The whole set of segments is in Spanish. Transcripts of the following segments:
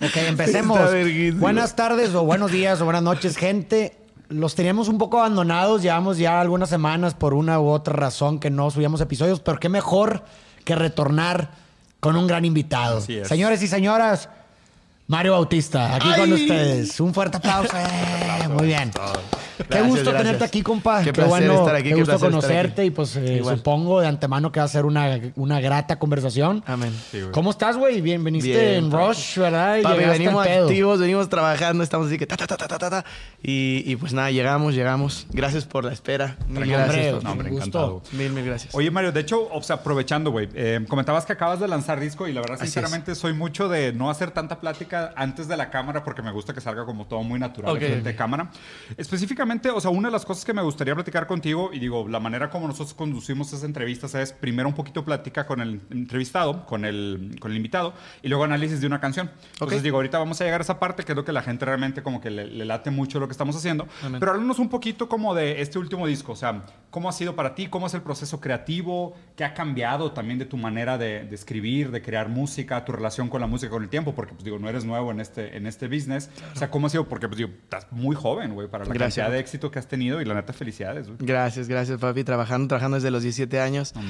Ok, empecemos. Buenas tardes o buenos días o buenas noches, gente. Los teníamos un poco abandonados, llevamos ya algunas semanas por una u otra razón que no subíamos episodios, pero qué mejor que retornar con un gran invitado. Así es. Señores y señoras, Mario Bautista, aquí con ustedes. Un fuerte aplauso. Eh, muy bien. Qué Gracias, gusto gracias. tenerte aquí, compa. Qué Qué, placer bueno, estar aquí, qué qué gusto conocerte y pues eh, supongo de antemano que va a ser una, una grata conversación. Amén. Sí. ¿Cómo estás, güey? Bien, veniste Bien, en papi. Rush, ¿verdad? Y Papi, venimos activos, venimos trabajando, estamos así que ta, ta, ta, ta, ta, ta, ta. Y, y pues nada, llegamos, llegamos. Gracias por la espera. Mil Hombre, gracias. un No, hombre, gusto. encantado. Mil, mil gracias. Oye, Mario, de hecho, o sea, aprovechando, güey, eh, comentabas que acabas de lanzar disco y la verdad, sinceramente, soy mucho de no hacer tanta plática antes de la cámara porque me gusta que salga como todo muy natural Ok. de frente de cámara. Específicamente, o sea, una de las cosas que me gustaría platicar contigo, y digo, la manera como nosotros conducimos esas entrevistas es primero un poquito plática con el entrevistado, con el, con el invitado, y luego análisis de una canción. Entonces, Ok. digo, ahorita vamos a llegar a esa parte que es lo que la gente realmente como que le, le late mucho lo que estamos haciendo. Amén. Pero háblanos un poquito como de este último disco, o sea, ¿cómo ha sido para ti? ¿Cómo es el proceso creativo? ¿Qué ha cambiado también de tu manera de, de escribir, de crear música, tu relación con la música con el tiempo? Porque, pues digo, no eres nuevo en este, en este business. O sea, ¿cómo ha sido? Porque, pues digo, estás muy joven, güey, para la Gracias. cantidad de éxito que has tenido y la neta, felicidades, güey. Gracias, gracias, papi. Trabajando, trabajando desde los 17 años. No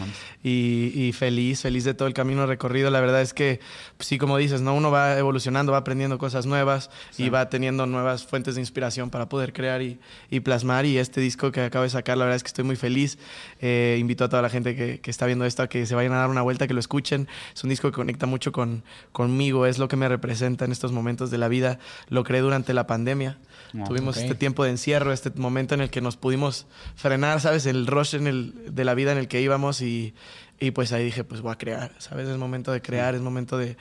y, y feliz, feliz de todo el camino recorrido. La verdad es que, pues, sí, como dices, ¿no? Uno va evolucionando, va aprendiendo cosas nuevas y va teniendo nuevas fuentes de inspiración para poder crear y, y plasmar. Y este disco que acabo de sacar, la verdad es que estoy muy feliz. Eh, invito a toda la gente que, que está viendo esto a que se vayan a dar una vuelta, que lo escuchen. Es un disco que conecta mucho con, conmigo, es lo que me representa en estos momentos de la vida. Lo creé durante la pandemia. Ah, Tuvimos ok. este tiempo de encierro, este momento en el que nos pudimos frenar, ¿sabes? El rush en el, de la vida en el que íbamos y, y pues ahí dije, pues voy a crear, ¿sabes? Es momento de crear, es momento de,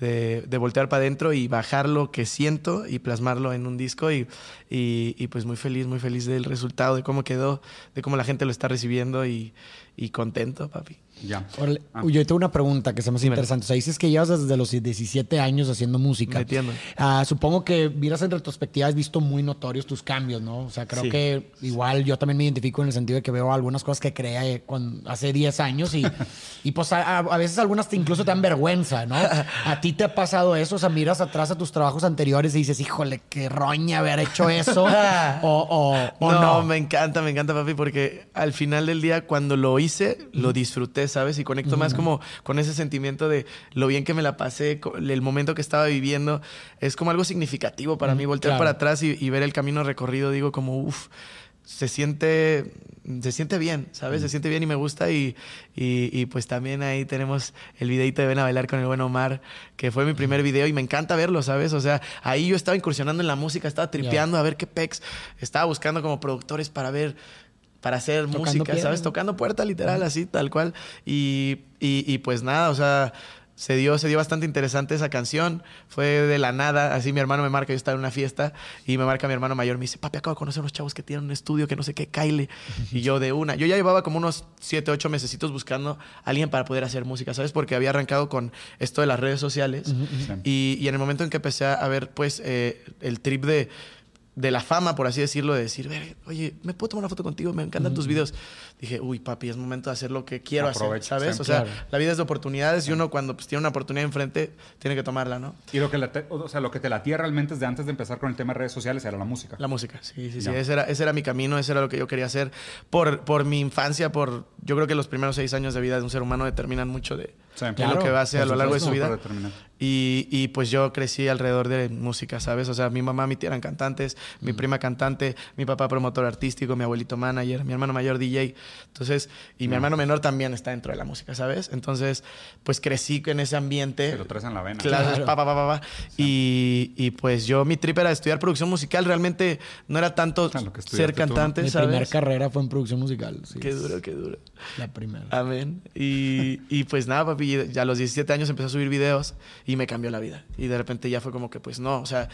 de, de voltear para adentro y bajar lo que siento y plasmarlo en un disco y, y, y, pues muy feliz, muy feliz del resultado, de cómo quedó, de cómo la gente lo está recibiendo y, y contento, papi. Ya. Órale, Ah. Yo tengo una pregunta que se me hace interesante. O sea, dices que llevas desde los 17 años haciendo música. Metiendo. Ah, supongo que miras en retrospectiva, has visto muy notorios tus cambios, ¿no? O sea, creo Sí. que igual yo también me identifico en el sentido de que veo algunas cosas que creé con, hace 10 años y, y pues a, a- a veces algunas te incluso te dan vergüenza, ¿no? ¿A ti te ha pasado eso? O sea, miras atrás a tus trabajos anteriores y dices, híjole, qué roña haber hecho eso. o, o- o no, no. me encanta, me encanta, papi, porque al final del día, cuando lo hice, lo disfruté, ¿sabes? Y conecto más como con ese sentimiento de lo bien que me la pasé, el momento que estaba viviendo. Es como algo significativo para mí, voltear claro. para atrás y, y ver el camino recorrido. Digo, como, uff, se siente, se siente bien, ¿sabes? Se siente bien y me gusta. Y, y, y, pues también ahí tenemos el videito de Ven a bailar con el buen Omar, que fue mi primer video y me encanta verlo, ¿sabes? O sea, ahí yo estaba incursionando en la música, estaba tripeando a ver qué pex. Estaba buscando como productores para ver para hacer Tocando música, piedra, ¿sabes? Tocando puerta, literal, así, tal cual. Y, y, y pues nada, o sea, se dio, se dio bastante interesante esa canción. Fue de la nada. Así mi hermano me marca, yo estaba en una fiesta y me marca mi hermano mayor. Me dice, papi, acabo de conocer unos chavos que tienen un estudio que no sé qué, Kyle. Y yo de una. Yo ya llevaba como unos siete, ocho mesecitos buscando a alguien para poder hacer música, ¿sabes? Porque había arrancado con esto de las redes sociales. y, y en el momento en que empecé a ver, pues, eh, el trip de de la fama, por así decirlo, de decir, "Ve, oye, ¿me puedo tomar una foto contigo? Me encantan tus videos. Dije, uy, papi, es momento de hacer lo que quiero Aprovecha, hacer, ¿sabes? o sea, claro. la vida es de oportunidades y uno cuando pues, tiene una oportunidad enfrente, tiene que tomarla, ¿no? Y lo que, la te- o sea, lo que te latía realmente desde antes de empezar con el tema de redes sociales era la música. La música, sí, sí, sí. Ese era, ese era mi camino, ese era lo que yo quería hacer. Por, por mi infancia, por... Yo creo que los primeros seis años de vida de un ser humano determinan mucho de, Sí. de Claro, lo que va a hacer a lo largo de su vida. Y, y, pues yo crecí alrededor de música, ¿sabes? O sea, mi mamá, mi tía eran cantantes, mi prima cantante, mi papá promotor artístico, mi abuelito manager, mi hermano mayor DJ. Entonces, y mi hermano menor también está dentro de la música, ¿sabes? Entonces, pues crecí en ese ambiente. Te lo traes en la vena. Clases, Claro. pa, pa, pa, pa, pa. Y, y pues yo, mi trip era estudiar producción musical. Realmente no era tanto que ser estudiaste tú, ¿no? cantante, Mi ¿sabes? primera carrera fue en producción musical. sí. Qué duro, qué duro. La primera. Amén. Y, y pues nada, papi, ya a los 17 años empecé a subir videos y me cambió la vida. Y de repente ya fue como que, pues no, o sea,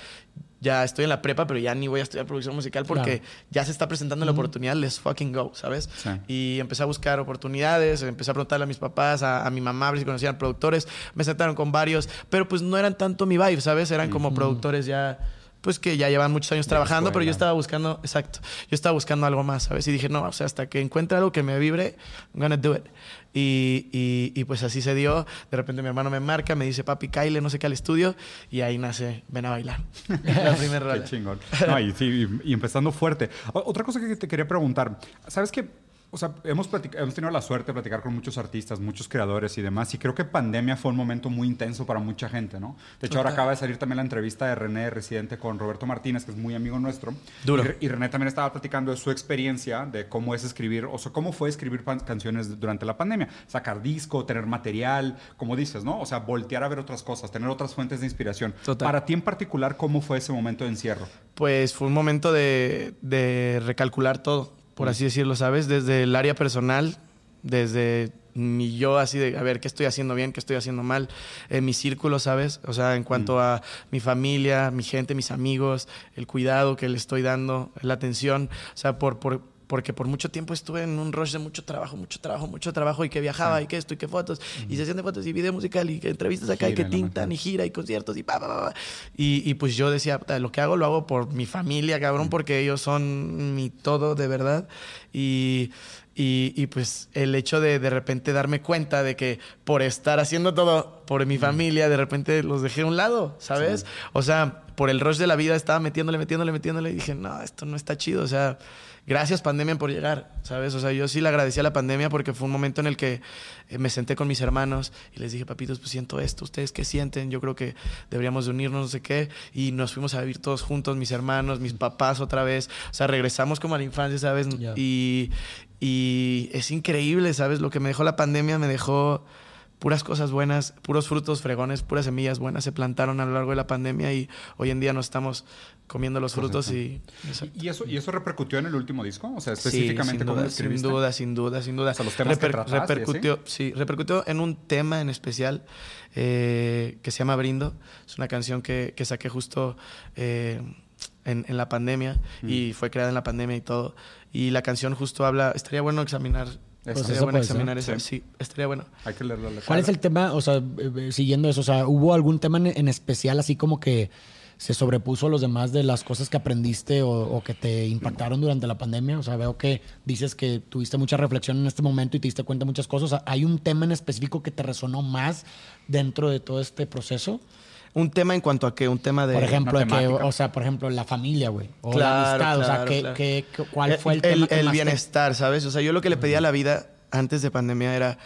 ya estoy en la prepa, pero ya ni voy a estudiar producción musical porque Claro. ya se está presentando la oportunidad, let's fucking go, ¿sabes? Sí. Y empecé a buscar oportunidades, empecé a preguntarle a mis papás, a, a mi mamá, a ver si conocían productores, me sentaron con varios, pero pues no eran tanto mi vibe, ¿sabes? Eran como productores ya pues que ya llevan muchos años trabajando, pero yo estaba buscando, exacto, yo estaba buscando algo más, ¿sabes? Y dije, no, o sea, hasta que encuentre algo que me vibre, I'm gonna do it. Y, y, y pues así se dio. De repente mi hermano me marca, me dice, papi, Kyle, no sé qué al estudio. Y ahí nace, ven a bailar. La primera Qué chingón. No, y, sí, y, empezando fuerte. O- Otra cosa que te quería preguntar. ¿Sabes qué? O sea, hemos, tenido la suerte de platicar con muchos artistas, muchos creadores y demás. Y creo que pandemia fue un momento muy intenso para mucha gente, ¿no? De hecho, ahora acaba de salir también la entrevista de René, residente con Roberto Martínez, que es muy amigo nuestro. Duro. Y, y René también estaba platicando de su experiencia, de cómo es escribir, o sea, cómo fue escribir canciones durante la pandemia. Sacar disco, tener material, como dices, ¿no? O sea, voltear a ver otras cosas, tener otras fuentes de inspiración. Total. Para ti en particular, ¿cómo fue ese momento de encierro? Pues fue un momento de, de recalcular todo, por así decirlo, ¿sabes? Desde el área personal, desde mi yo así de, a ver, ¿qué estoy haciendo bien? ¿Qué estoy haciendo mal? En mi círculo, ¿sabes? O sea, en cuanto a mi familia, mi gente, mis amigos, el cuidado que le estoy dando, la atención, o sea, por... por porque por mucho tiempo estuve en un rush de mucho trabajo, mucho trabajo, mucho trabajo, y que viajaba, y que esto, y que fotos, y sesión de fotos, y video musical, y que entrevistas acá, y Gira que y la tintan, y gira, y conciertos, y pa, pa, pa, pa. Y, y pues yo decía, "Puta, lo que hago lo hago por mi familia, cabrón, porque ellos son mi todo de verdad. Y, y, y, pues el hecho de de repente darme cuenta de que por estar haciendo todo por mi familia, de repente los dejé a un lado, ¿sabes? O sea, por el rush de la vida estaba metiéndole, metiéndole, metiéndole y dije, no, esto no está chido. O sea, gracias pandemia por llegar, ¿sabes? O sea, yo sí le agradecí a la pandemia porque fue un momento en el que eh, me senté con mis hermanos y les dije, papitos, pues siento esto, ¿ustedes qué sienten? Yo creo que deberíamos de unirnos, no sé qué. Y nos fuimos a vivir todos juntos, mis hermanos, mis papás otra vez. O sea, regresamos como a la infancia, ¿sabes? Y es increíble, ¿sabes? Lo que me dejó la pandemia me dejó puras cosas buenas, puros frutos fregones, puras semillas buenas se plantaron a lo largo de la pandemia y hoy en día nos estamos comiendo los frutos y... ¿Y eso, ¿Y eso repercutió en el último disco? O sea, Sí, específicamente sin cómo duda, lo escribiste. sin duda, sin duda, sin duda. O sea, los temas que trataste repercutió, sí, repercutió en un tema en especial eh, que se llama Brindo. Es una canción que, que saqué justo eh, en, en la pandemia Mm. y fue creada en la pandemia y todo. Y la canción justo habla, estaría bueno examinar. Pues estaría bueno puede ser. examinar eso. Sí. Sí, estaría bueno. Hay que leerlo. ¿Cuál es el tema, o sea, eh, eh, siguiendo eso, o sea, hubo algún tema en, en especial así como que se sobrepuso a los demás de las cosas que aprendiste o, o que te impactaron durante la pandemia? O sea, veo que dices que tuviste mucha reflexión en este momento y te diste cuenta de muchas cosas. ¿Hay un tema en específico que te resonó más dentro de todo este proceso? Un tema en cuanto a que un tema de... Por ejemplo, que, o sea, por ejemplo, la familia, güey. O la Claro, amistad. o sea, ¿qué- claro. qué- qué- ¿cuál fue el, tema el, que el más te- bienestar, ¿sabes? O sea, yo lo que le pedía a la vida antes de pandemia era,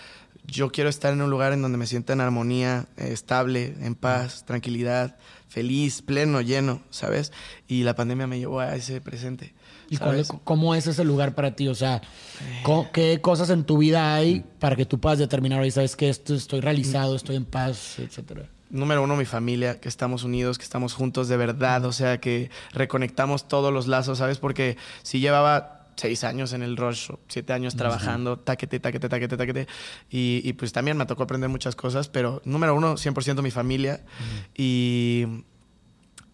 yo quiero estar en un lugar en donde me sienta en armonía, eh, estable, en paz, tranquilidad, feliz, pleno, lleno, ¿sabes? Y la pandemia me llevó a ese presente. ¿Y cuál cómo es ese lugar para ti? O sea, co- ¿qué cosas en tu vida hay para que tú puedas determinar hoy, sabes que esto estoy realizado, estoy en paz, etcétera? Número uno, mi familia, que estamos unidos, que estamos juntos de verdad, o sea, que reconectamos todos los lazos, ¿sabes? Porque si llevaba seis años en el rush, siete años trabajando, taquete, taquete, taquete, taquete, y, y pues también me tocó aprender muchas cosas, pero número uno, 100% mi familia, y,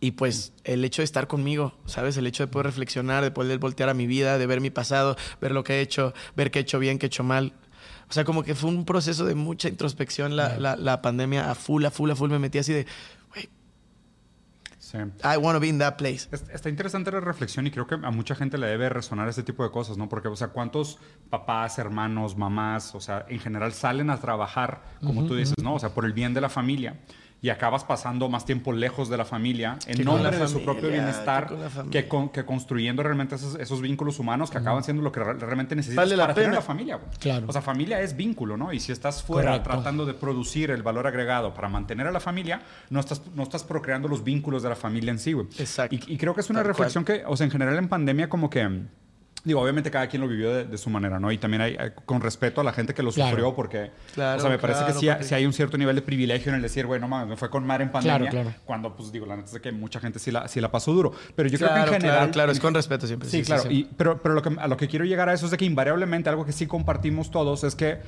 y pues el hecho de estar conmigo, ¿sabes? El hecho de poder reflexionar, de poder voltear a mi vida, de ver mi pasado, ver lo que he hecho, ver qué he hecho bien, qué he hecho mal. O sea, como que fue un proceso de mucha introspección la, la, la pandemia a full, a full, a full. Me metí así de, Sí. I want to be in that place. Es- Está interesante la reflexión y creo que a mucha gente le debe resonar este tipo de cosas, ¿no? Porque, o sea, ¿cuántos papás, hermanos, mamás, o sea, en general salen a trabajar, como tú dices, ¿no? O sea, por el bien de la familia y acabas pasando más tiempo lejos de la familia en Que nombre de su propio bienestar que con la familia. que, con- que construyendo realmente esos, esos vínculos humanos que acaban siendo lo que re- realmente necesitas Vale la para tener la familia. Claro. O sea, familia es vínculo, ¿no? Y si estás fuera Correcto. tratando de producir el valor agregado para mantener a la familia, no estás, no estás procreando los vínculos de la familia en sí, güey. Exacto. Y, y creo que es una Tal reflexión que, o sea, en general en pandemia como que... Digo, obviamente cada quien lo vivió de, de su manera, ¿no? Y también hay, hay- con respeto a la gente que lo Claro. sufrió, porque, Claro, o sea, me parece que sí, ha- papi. sí hay un cierto nivel de privilegio en el decir, bueno, mames, me fue con mar en pandemia, Claro, claro. cuando, pues, digo, la neta es que mucha gente sí la, sí la pasó duro. Pero yo Claro, creo que en general... claro, claro, es con respeto siempre. Sí, sí, sí, claro. sí. y- pero pero lo que, a lo que quiero llegar a eso es de que invariablemente algo que sí compartimos todos es que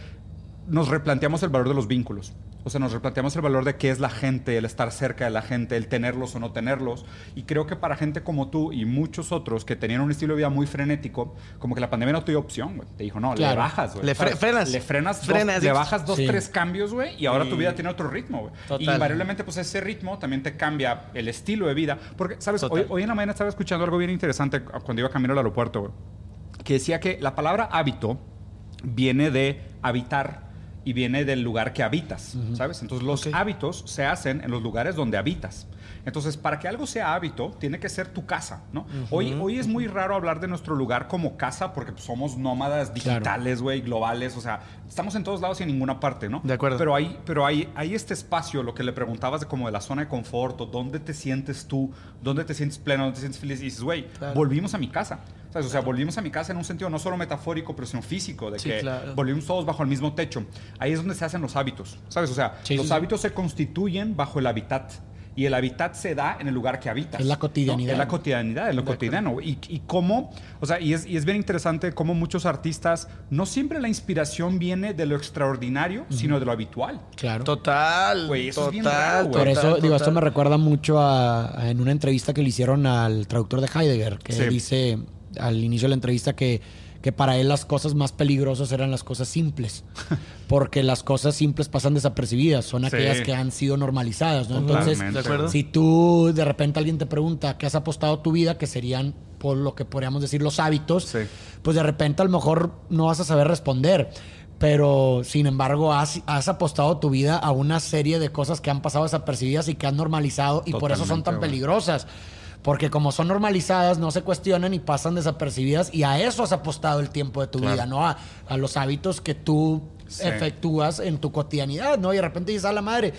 nos replanteamos el valor de los vínculos. O sea, nos replanteamos el valor de qué es la gente, el estar cerca de la gente, el tenerlos o no tenerlos. Y creo que para gente como tú y muchos otros que tenían un estilo de vida muy frenético, como que la pandemia no te dio opción, güey. Te dijo, no, le Claro. bajas, güey. Le fre- frenas. Le frenas, dos- Frenas, le bajas dos, Sí. tres cambios, güey, y ahora tu vida tiene otro ritmo, güey. Invariablemente, pues ese ritmo también te cambia el estilo de vida. Porque, ¿sabes? Hoy, hoy en la mañana estaba escuchando algo bien interesante cuando iba camino al aeropuerto, güey. Que decía que la palabra hábito viene de habitar y viene del lugar que habitas, ¿sabes? Entonces los hábitos se hacen en los lugares donde habitas. Entonces, para que algo sea hábito, tiene que ser tu casa, ¿no? hoy, hoy es muy raro hablar de nuestro lugar como casa porque pues, somos nómadas digitales, güey, globales, o sea, estamos en todos lados y en ninguna parte, ¿no? De acuerdo. Pero hay, pero hay, hay este espacio, lo que le preguntabas de como de la zona de confort, o dónde te sientes tú, dónde te sientes pleno, dónde te sientes feliz, y dices, güey, Claro. volvimos a mi casa. ¿Sabes? O sea, volvimos a mi casa en un sentido no solo metafórico, pero sino físico, de Sí, que claro. volvimos todos bajo el mismo techo. Ahí es donde se hacen los hábitos, ¿sabes? O sea, Sí, los sí. hábitos se constituyen bajo el hábitat. Y el hábitat se da en el lugar que habitas. Es la ¿no? cotidianidad. Es la cotidianidad, es lo cotidiano. Y, y cómo, o sea, y es, y es bien interesante cómo muchos artistas, no siempre la inspiración viene de lo extraordinario, sino de lo habitual. Claro. Total. Güey, eso es bien total, raro, güey. Por eso, total, digo, esto me recuerda mucho a, a- en una entrevista que le hicieron al traductor de Heidegger, que Sí. dice al inicio de la entrevista que, que para él las cosas más peligrosas eran las cosas simples, porque las cosas simples pasan desapercibidas, son Sí. aquellas que han sido normalizadas, ¿no? Entonces, Totalmente, ¿De acuerdo? si tú de repente alguien te pregunta qué has apostado tu vida, que serían por lo que podríamos decir los hábitos, Sí. pues de repente a lo mejor no vas a saber responder. Pero sin embargo, has, has apostado tu vida a una serie de cosas que han pasado desapercibidas y que han normalizado y por eso son tan peligrosas. Porque como son normalizadas, no se cuestionan y pasan desapercibidas y a eso has apostado el tiempo de tu Claro. vida, ¿no? A, a los hábitos que tú Sí. efectúas en tu cotidianidad, ¿no? Y de repente dices, a la madre,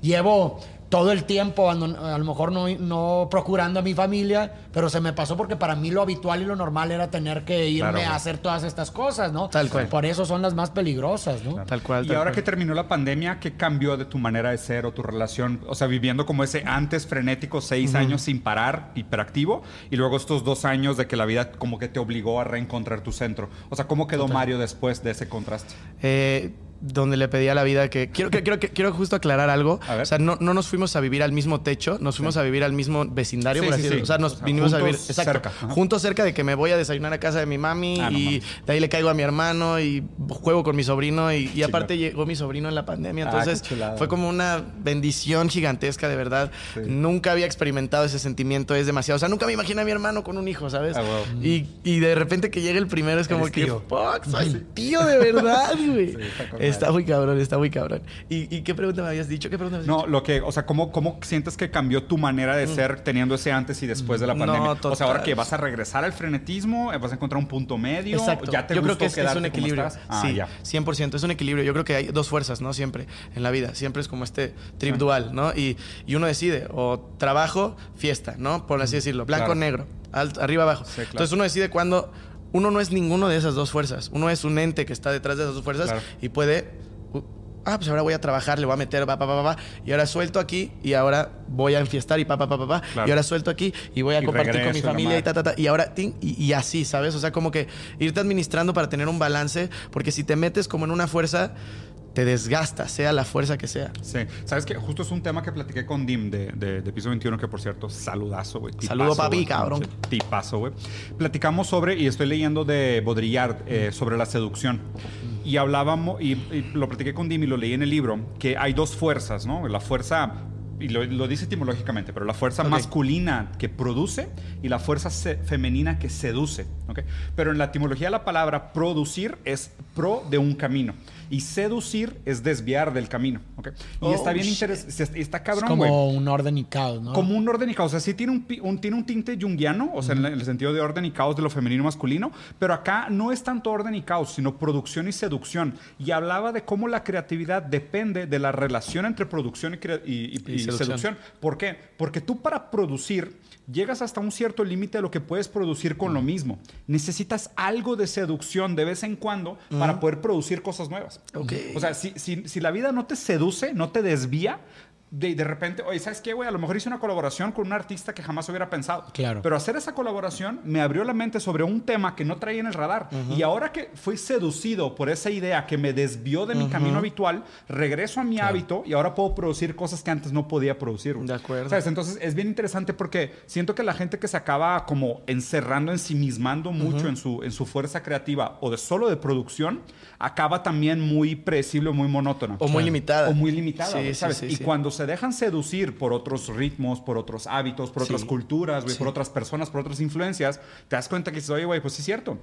llevo todo el tiempo a lo mejor no, no procurando a mi familia, pero se me pasó porque para mí lo habitual y lo normal era tener que irme Claro, a hacer todas estas cosas, ¿no? Tal cual. Por eso son las más peligrosas, ¿no? Tal cual. Y ahora cual. que terminó la pandemia, ¿qué cambió de tu manera de ser o tu relación? O sea, viviendo como ese antes frenético, seis años sin parar, hiperactivo, y luego estos dos años de que la vida como que te obligó a reencontrar tu centro. O sea, ¿cómo quedó Mario después de ese contraste? Eh, donde le pedí a la vida que quiero que quiero que quiero justo aclarar algo. A ver. O sea, no, no nos fuimos a vivir al mismo techo, nos fuimos a vivir al mismo vecindario, Sí, por sí, así sí. decirlo. O sea, nos O sea, vinimos a vivir juntos exacto, cerca. Juntos cerca de que me voy a desayunar a casa de mi mami Ah, y de ahí le caigo a mi hermano y juego con mi sobrino y, y aparte llegó mi sobrino en la pandemia, Ah, entonces fue como una bendición gigantesca de verdad. Nunca había experimentado ese sentimiento, es demasiado. O sea, nunca me imaginé a mi hermano con un hijo, ¿sabes? Ah, wow. y, y de repente que llegue el primero es como Eres que tío. fuck, soy tío de verdad, güey. Está muy cabrón, está muy cabrón. ¿Y, y qué pregunta me habías dicho? ¿Qué pregunta me habías No, dicho? lo que, o sea, ¿cómo, ¿cómo sientes que cambió tu manera de ser teniendo ese antes y después de la Mm. No, pandemia? o sea, ahora total. que vas a regresar al frenetismo, vas a encontrar un punto medio, Exacto. ya te Yo creo que es, es un equilibrio. Ah, sí, ya. 100%. Es un equilibrio. Yo creo que hay dos fuerzas, ¿no? Siempre en la vida. Siempre es como este trip Sí. dual, ¿no? Y, y uno decide o trabajo, fiesta, ¿no? Por así decirlo. Blanco, Claro. negro. alto- arriba, abajo. Sí, claro. Entonces uno decide cuándo... Uno no es ninguno de esas dos fuerzas. Uno es un ente que está detrás de esas dos fuerzas Claro. y puede... uh, Ah, pues ahora voy a trabajar, le voy a meter, pa, pa, pa, pa, y ahora suelto aquí, y ahora voy a enfiestar, y pa, pa, pa, pa, pa, Claro. y ahora suelto aquí, y voy a Y compartir con mi familia, y ta, ta, ta, y ahora, y, y así, ¿sabes? O sea, como que irte administrando para tener un balance, porque si te metes como en una fuerza, te desgasta, sea la fuerza que sea. Sí, sabes que justo es un tema que platiqué con Dim de, de, de Piso 21, que por cierto, saludazo, güey. Saludo, papi, güey. cabrón. Tipazo, güey. Platicamos sobre, y estoy leyendo de Baudrillard, eh, sobre la seducción. Y hablábamos, y, y lo platiqué con Dim y lo leí en el libro, que hay dos fuerzas, ¿no? La fuerza, y lo, lo dice etimológicamente, pero la fuerza Ok. masculina que produce y la fuerza femenina que seduce, ¿ok? Pero en la etimología la palabra producir es pro de un camino. Y seducir es desviar del camino, ¿ok? Y Oh, está bien interesante, está Es cabrón, güey. como un orden y caos, ¿no? Como un orden y caos. O sea, sí tiene un, un- tiene un tinte junguiano, o sea, en el sentido de orden y caos de lo femenino y masculino, pero acá no es tanto orden y caos, sino producción y seducción. Y hablaba de cómo la creatividad depende de la relación entre producción y- y- Y y seducción. seducción. ¿Por qué? Porque tú para producir llegas hasta un cierto límite de lo que puedes producir con lo mismo. Necesitas algo de seducción de vez en cuando para poder producir cosas nuevas. Ok. O sea, si, si- si la vida no te seduce, no te desvía, de, de repente, oye, ¿sabes qué, güey? A lo mejor hice una colaboración con un artista que jamás hubiera pensado. Claro. Pero hacer esa colaboración me abrió la mente sobre un tema que no traía en el radar. Y ahora que fui seducido por esa idea que me desvió de mi camino habitual, regreso a mi hábito y ahora puedo producir cosas que antes no podía producir. güey. De acuerdo. ¿Sabes? Entonces es bien interesante porque siento que la gente que se acaba como encerrando, ensimismando mucho en, su, en su fuerza creativa o de solo de producción, acaba también muy predecible muy monótona. O muy limitada. O muy limitada, Sí, güey, sí, ¿sabes? sí, y cuando se dejan seducir por otros ritmos, por otros hábitos, por otras Sí. culturas, güey, Sí. por otras personas, por otras influencias, te das cuenta que dices, oye, güey, pues sí es cierto.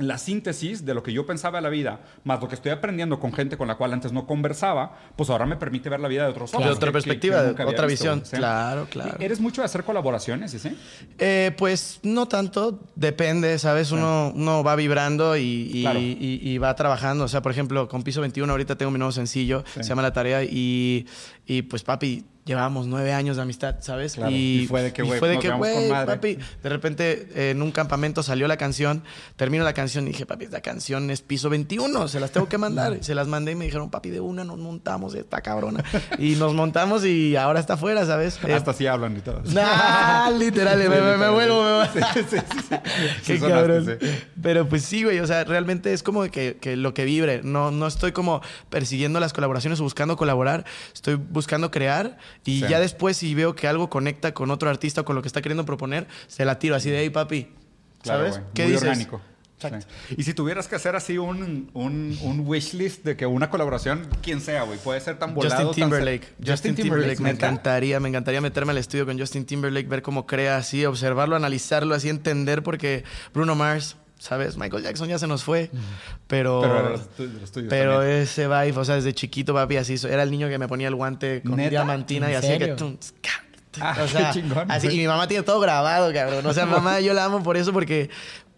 La síntesis de lo que yo pensaba de la vida, más lo que estoy aprendiendo con gente con la cual antes no conversaba, pues ahora me permite ver la vida de otros ojos. De otra que- perspectiva, que de otra visto, visión. Claro, claro. ¿Eres mucho de hacer colaboraciones, sí? Eh, pues no tanto, depende, ¿sabes? Uno, uno va vibrando y, y- Claro. y- y va trabajando. O sea, por ejemplo, con Piso 21 ahorita tengo mi nuevo sencillo, Sí. se llama La Tarea y, y pues papi, llevábamos nueve años de amistad, ¿sabes? Claro. Y fue de que, y fue de que, güey, papi, de repente eh, en un campamento salió la canción, termino la canción y dije, papi, esta canción es Piso 21, se las tengo que mandar. Y se las mandé y me dijeron, papi, de una nos montamos, esta cabrona. y nos montamos y ahora está afuera, ¿sabes? Eh, Hasta así hablan y todo. Nah, literal, me, me- me vuelvo, me vuelvo. Sí, sí, sí. Qué sonaste, cabrón. Pero pues sí, güey, o sea, realmente es como que, que lo que vibre. No, no estoy como persiguiendo las colaboraciones o buscando colaborar. Estoy buscando crear y Sí. ya después si veo que algo conecta con otro artista o con lo que está queriendo proponer, se la tiro así de ahí, papi. Claro, ¿Sabes? ¿Qué Muy dices? orgánico. Exacto. Sí. Y si tuvieras que hacer así un, un, un wish list de que una colaboración, quien sea, güey, puede ser tan volado. Justin tan Timberlake. cer- Justin Timberlake. Me ¿neta? encantaría, me encantaría meterme al estudio con Justin Timberlake, ver cómo crea así, observarlo, analizarlo, así entender, porque Bruno Mars, ¿sabes? Michael Jackson ya se nos fue, pero... Pero los tu- de los tuyos Pero ese vibe, o sea, desde chiquito, papi, así, era el niño que me ponía el guante con ¿Neta? diamantina y ¿En así que... tum, Ah, o sea, qué chingón, así, güey. y mi mamá tiene todo grabado, cabrón. O sea, mamá, yo la amo por eso, porque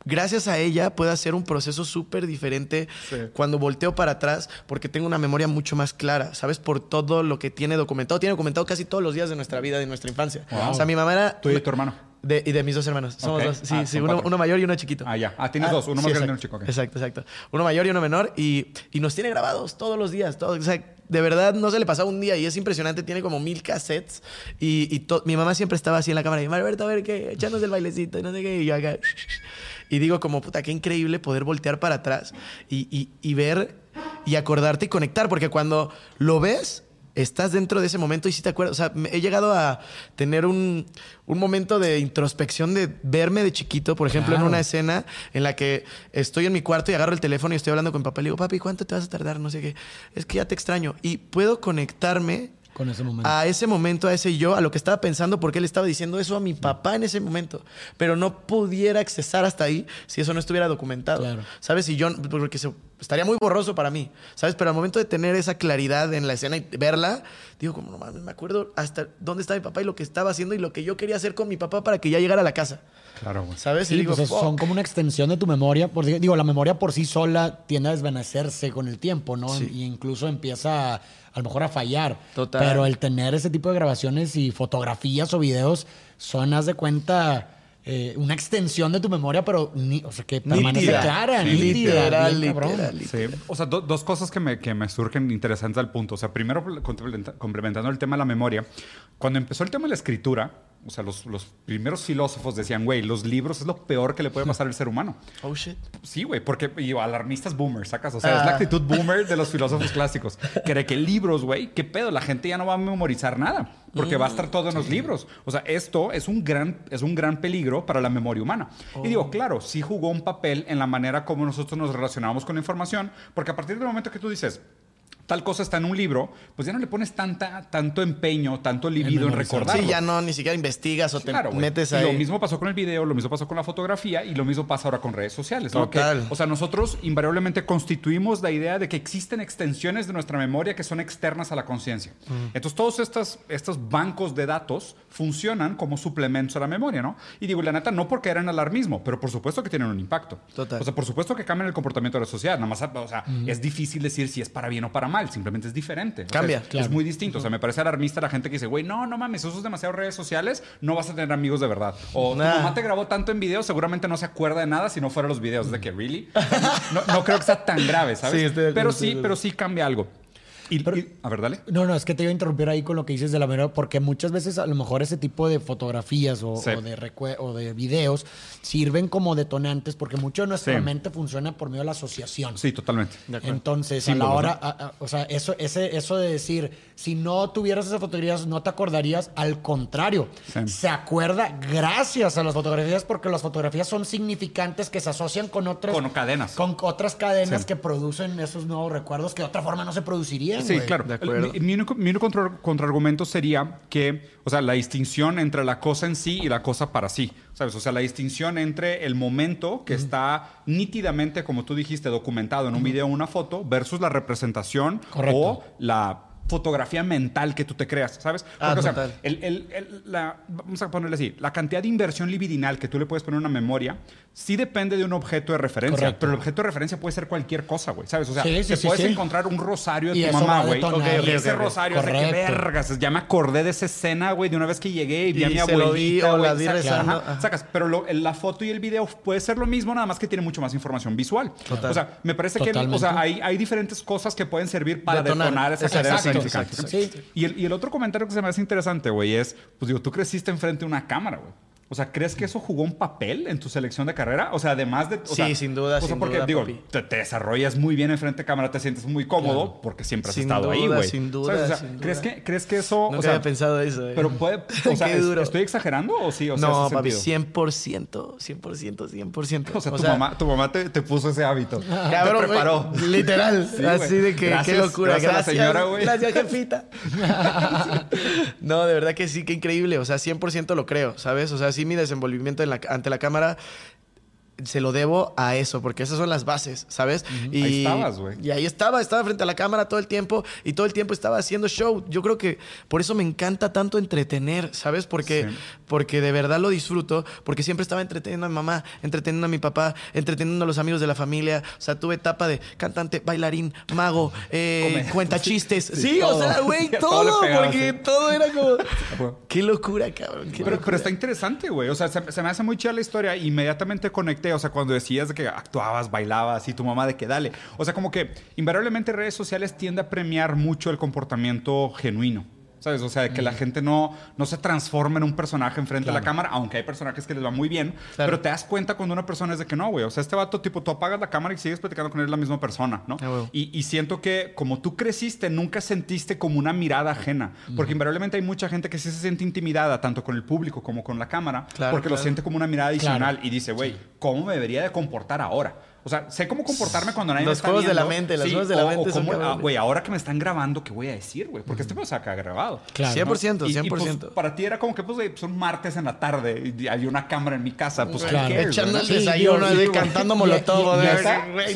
gracias a ella puedo hacer un proceso súper diferente Sí. cuando volteo para atrás, porque tengo una memoria mucho más clara, ¿sabes? Por todo lo que tiene documentado. Tiene documentado casi todos los días de nuestra vida, de nuestra infancia. Wow. O sea, mi mamá era... Tú y tu hermano. De, y de mis dos hermanos. Somos Ok. dos. Sí, Ah, sí, uno, uno mayor y uno chiquito. Ah, ya. Ah, tienes dos. Uno más grande y uno chico. ok. Exacto, exacto. Uno mayor y uno menor. Y, y nos tiene grabados todos los días. todo- o sea, de verdad no se le pasaba un día y es impresionante. Tiene como mil cassettes. Y, y to- mi mamá siempre estaba así en la cámara. Y Marberto, a ver qué, echarnos el bailecito y no sé qué. Y yo acá. Y digo, como puta, qué increíble poder voltear para atrás y, y- y ver y acordarte y conectar. Porque cuando lo ves, estás dentro de ese momento y sí te acuerdas. O sea, he llegado a tener un, un momento de introspección de verme de chiquito, por ejemplo, en una escena en la que estoy en mi cuarto y agarro el teléfono y estoy hablando con mi papá. Le digo, papi, ¿cuánto te vas a tardar? No sé qué. Es que ya te extraño. Y puedo conectarme Con ese momento. a ese momento, a ese yo, a lo que estaba pensando, porque él estaba diciendo eso a mi papá en ese momento. Pero no pudiera accesar hasta ahí si eso no estuviera documentado. Claro. ¿Sabes? Y yo, porque se- estaría muy borroso para mí. ¿Sabes? Pero al momento de tener esa claridad en la escena y verla, digo, como no mames, me acuerdo hasta dónde estaba mi papá y lo que estaba haciendo y lo que yo quería hacer con mi papá para que ya llegara a la casa. Claro, güey. ¿Sabes? Sí, y digo, pues, son como una extensión de tu memoria. Porque, digo, la memoria por sí sola tiende a desvanecerse con el tiempo, ¿no? Sí. Y incluso empieza a, a lo mejor a fallar. Total. Pero el tener ese tipo de grabaciones y fotografías o videos son, haz de cuenta, eh, una extensión de tu memoria, pero ni- o sea, que permanece Nítida. clara, Sí, nítida, literal, bien cabrón. literal. Sí. O sea, do- dos cosas que me, que me surgen interesantes al punto. O sea, primero, complementa- complementando el tema de la memoria, cuando empezó el tema de la escritura, o sea, los, los primeros filósofos decían, güey, los libros es lo peor que le puede pasar al ser humano. Oh, shit. Sí, güey, porque y alarmistas boomers, sacas. O sea, es Ah. la actitud boomer de los filósofos clásicos. Cree que libros, güey, qué pedo, la gente ya no va a memorizar nada, porque va a estar todo en los libros. O sea, esto es un gran, es un gran peligro para la memoria humana. Y digo, claro, sí jugó un papel en la manera como nosotros nos relacionamos con la información, porque a partir del momento que tú dices, tal cosa está en un libro, pues ya no le pones tanta, tanto empeño, tanto libido en, recordarlo. Sí, ya no, ni siquiera investigas o te Claro, metes y ahí. lo mismo pasó con el video, lo mismo pasó con la fotografía y lo mismo pasa ahora con redes sociales. ¿no? Total. Que, o sea, nosotros invariablemente constituimos la idea de que existen extensiones de nuestra memoria que son externas a la conciencia. Entonces, todos estos, estos bancos de datos funcionan como suplementos a la memoria, ¿no? Y digo, la neta, no porque eran alarmismo, pero por supuesto que tienen un impacto. Total. O sea, por supuesto que cambian el comportamiento de la sociedad. Nada más, o sea, es difícil decir si es para bien o para mal, simplemente es diferente. O sea, Cambia, es- claro. Es muy distinto. O sea, me parece alarmista la gente que dice, güey, no, no mames, usas demasiado redes sociales, no vas a tener amigos de verdad. O Nah. tu mamá te grabó tanto en video, seguramente no se acuerda de nada si no fuera los videos. De que, ¿really? O sea, no, no creo que sea tan grave, ¿sabes? Sí, pero sí, pero sí cambia algo. Y, Pero- y- a ver, dale. No, no, es que te iba a interrumpir ahí con lo que dices de la manera, porque muchas veces a lo mejor ese tipo de fotografías o, Sí. o de, o de videos sirven como detonantes, porque mucho de nuestra Sí. mente funciona por medio de la asociación. Sí, totalmente. Entonces, Símbolos, a la hora, ¿no? a- a- o sea, eso, ese, eso de decir, si no tuvieras esas fotografías, no te acordarías, al contrario, Sí. se acuerda gracias a las fotografías, porque las fotografías son significantes que se asocian con otras, Con cadenas. con otras cadenas que producen esos nuevos recuerdos que de otra forma no se producirían. Sí, claro. De El- acuerdo. Mi, mi único, mi único contra- contraargumento sería que, o sea, la distinción entre la cosa en sí y la cosa para sí, ¿sabes? O sea, la distinción entre el momento que está nítidamente, como tú dijiste, documentado en un video o una foto versus la representación Correcto. o la fotografía mental que tú te creas, ¿sabes? Ah, Porque, o sea, total. el- el- el- la- vamos a ponerle así, la cantidad de inversión libidinal que tú le puedes poner en una memoria sí depende de un objeto de referencia, Correcto. pero el objeto de referencia puede ser cualquier cosa, güey, ¿sabes? O sea, Sí, sí, te sí, puedes sí. encontrar un rosario de Y tu mamá, güey. detonar. Ok, Ok, y ok, ese rosario que Correcto. vergas. Ya me acordé de esa escena, güey, de una vez que llegué y vi a mi abuelita. güey, sacas. Pero lo- la foto y el video puede ser lo mismo, nada más que tiene mucho más información visual. Total. O sea, me parece que o Totalmente. sea, hay, hay diferentes cosas que pueden servir para Detonar. detonar, esa cadena exacto, significante. exacto, sí. Y, el, y el otro comentario que se me hace interesante, güey, es, pues digo, tú creciste enfrente de una cámara, güey. O sea, ¿crees que eso jugó un papel en tu selección de carrera? O sea, además de... o Sí, sea, sin duda, O sea, sin porque, duda, digo, te, te desarrollas muy bien enfrente de cámara, te sientes muy cómodo porque siempre has Sin estado ahí, güey. sin duda, ¿Sabes? O sea, sin ¿crees, duda. que, ¿crees que eso... Nunca o sea, había pensado eso. eh. Pero puede... O sea, es-. ¿estoy exagerando o sí? O sea, no, papi, sentido? 100%, 100%, 100%. O sea, tu, mamá, tu mamá te, te puso ese hábito. Cabrón, te preparó. güey, literal. Sí, así de que Gracias, qué locura. gracias a la Gracias, señora, güey. Gracias, jefita. no, de verdad que sí, qué increíble. O sea, 100% lo creo, ¿sabes? O sea, sí mi desenvolvimiento en la- ante la cámara se lo debo a eso, porque esas son las bases, ¿sabes? y, Ahí estabas, güey. Y ahí estaba, estaba frente a la cámara todo el tiempo y todo el tiempo estaba haciendo show. Yo creo que por eso me encanta tanto entretener, ¿sabes? Porque, Sí. porque de verdad lo disfruto, porque siempre estaba entreteniendo a mi mamá, entreteniendo a mi papá, entreteniendo a los amigos de la familia. O sea, tuve etapa de cantante, bailarín, mago, eh, cuenta chistes. sí, Sí, o sea, güey, todo le todo, pegaba, porque todo era como... Qué locura, cabrón. qué Pero, está interesante, güey. O sea, se, se me hace muy chida la historia. Inmediatamente conecté. O sea, cuando decías de que actuabas, bailabas y tu mamá de que dale. O sea, como que invariablemente redes sociales tiende a premiar mucho el comportamiento genuino. ¿Sabes? O sea, de que la gente no, no se transforma en un personaje enfrente de la cámara, aunque hay personajes que les va muy bien. Claro. Pero te das cuenta cuando una persona es de que no, güey. O sea, este vato, tipo, tú apagas la cámara y sigues platicando con él, la misma persona, ¿no? Ah. Y, y siento que como tú creciste, nunca sentiste como una mirada ajena. Porque invariablemente hay mucha gente que sí se siente intimidada, tanto con el público como con la cámara, Claro, porque lo claro. siente como una mirada adicional Claro. y dice, güey, ¿cómo me debería de comportar ahora? O sea, sé cómo comportarme cuando nadie Los me está juegos de la mente, los juegos de la o- mente o son cómo- ah. Güey, ahora que me están grabando, ¿qué voy a decir, güey? Porque este pedo se acá grabado. Claro. 100%, Y- y, pues, 100%. para ti era como que, pues, güey, pues, un martes en la tarde y hay una cámara en mi casa. Pues, Claro. ¿qué Echando el Sí, desayuno, sí, cantando Y- molotov,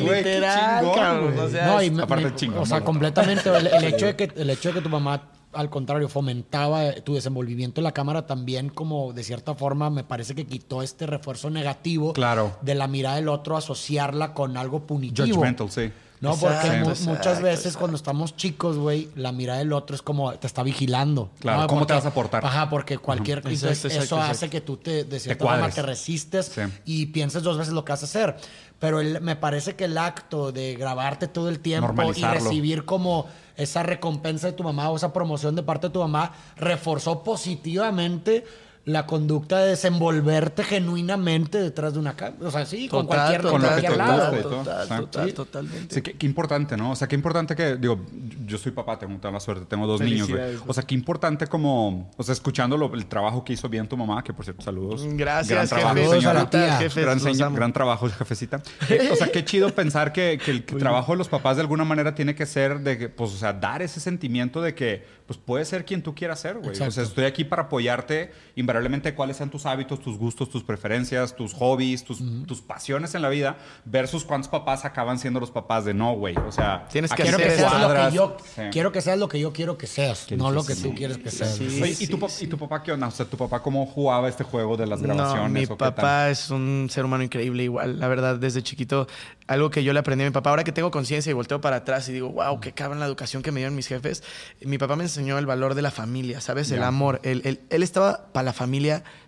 literal, cabrón. güey. O sea, No, y aparte chingón, O sea, ¿no? completamente. El, el hecho de que, el hecho de que tu mamá, al contrario, fomentaba tu desenvolvimiento en la cámara también, como de cierta forma, me parece que quitó este refuerzo negativo Claro. de la mirada del otro, asociarla con algo punitivo. Judgmental, sí. No, Exacto, porque mu- exacto, muchas veces exacto. cuando estamos chicos, güey, la mirada del otro es como te está vigilando. Claro, ¿no? ¿cómo te vas a portar? Ajá, porque cualquier entonces, Exacto, eso exacto, hace exacto. que tú te, de cierta forma te resistes Sí. y pienses dos veces lo que vas a hacer. Pero el- me parece que el acto de grabarte todo el tiempo y recibir como esa recompensa de tu mamá o esa promoción de parte de tu mamá reforzó positivamente la conducta de desenvolverte genuinamente detrás de una cámara. O sea, sí, con Total, cualquier, con con lo que cualquier te lado. guste y todo. Total, total, sí. totalmente. Sí, qué, qué importante, ¿no? O sea, qué importante que, digo, yo soy papá, tengo, tengo la suerte, tengo dos niños, güey. O sea, qué importante como, o sea, escuchando lo- el trabajo que hizo bien tu mamá, que por cierto, saludos. Gracias, Gran trabajo, jefe. Saludos a la señora. tía. Jefes, gran, señor- gran trabajo, jefecita. Eh, o sea, qué chido pensar que, que el trabajo de los papás de alguna manera tiene que ser de que, pues, o sea, dar ese sentimiento de que, pues, puedes ser quien tú quieras ser, güey. O sea, estoy aquí para apoyarte, invariablemente cuáles sean tus hábitos, tus gustos, tus preferencias, tus hobbies, tus, tus pasiones en la vida, versus cuántos papás acaban siendo los papás de no, güey. O sea, Tienes que Quiero que, seas lo que yo Sí. quiero que seas lo que yo quiero que seas, Qué no lo que tú quieres que seas. Sí. Oye, ¿y, tu, ¿Y tu papá qué onda? O sea, ¿tu papá cómo jugaba este juego de las grabaciones? No, mi o qué tal? papá es un ser humano increíble igual. La verdad, desde chiquito, algo que yo le aprendí a mi papá, ahora que tengo conciencia y volteo para atrás y digo, wow, qué cabrón la educación que me dieron mis jefes. Mi papá me enseñó el valor de la familia, ¿sabes? El Ya. amor. Él, él- él estaba para la familia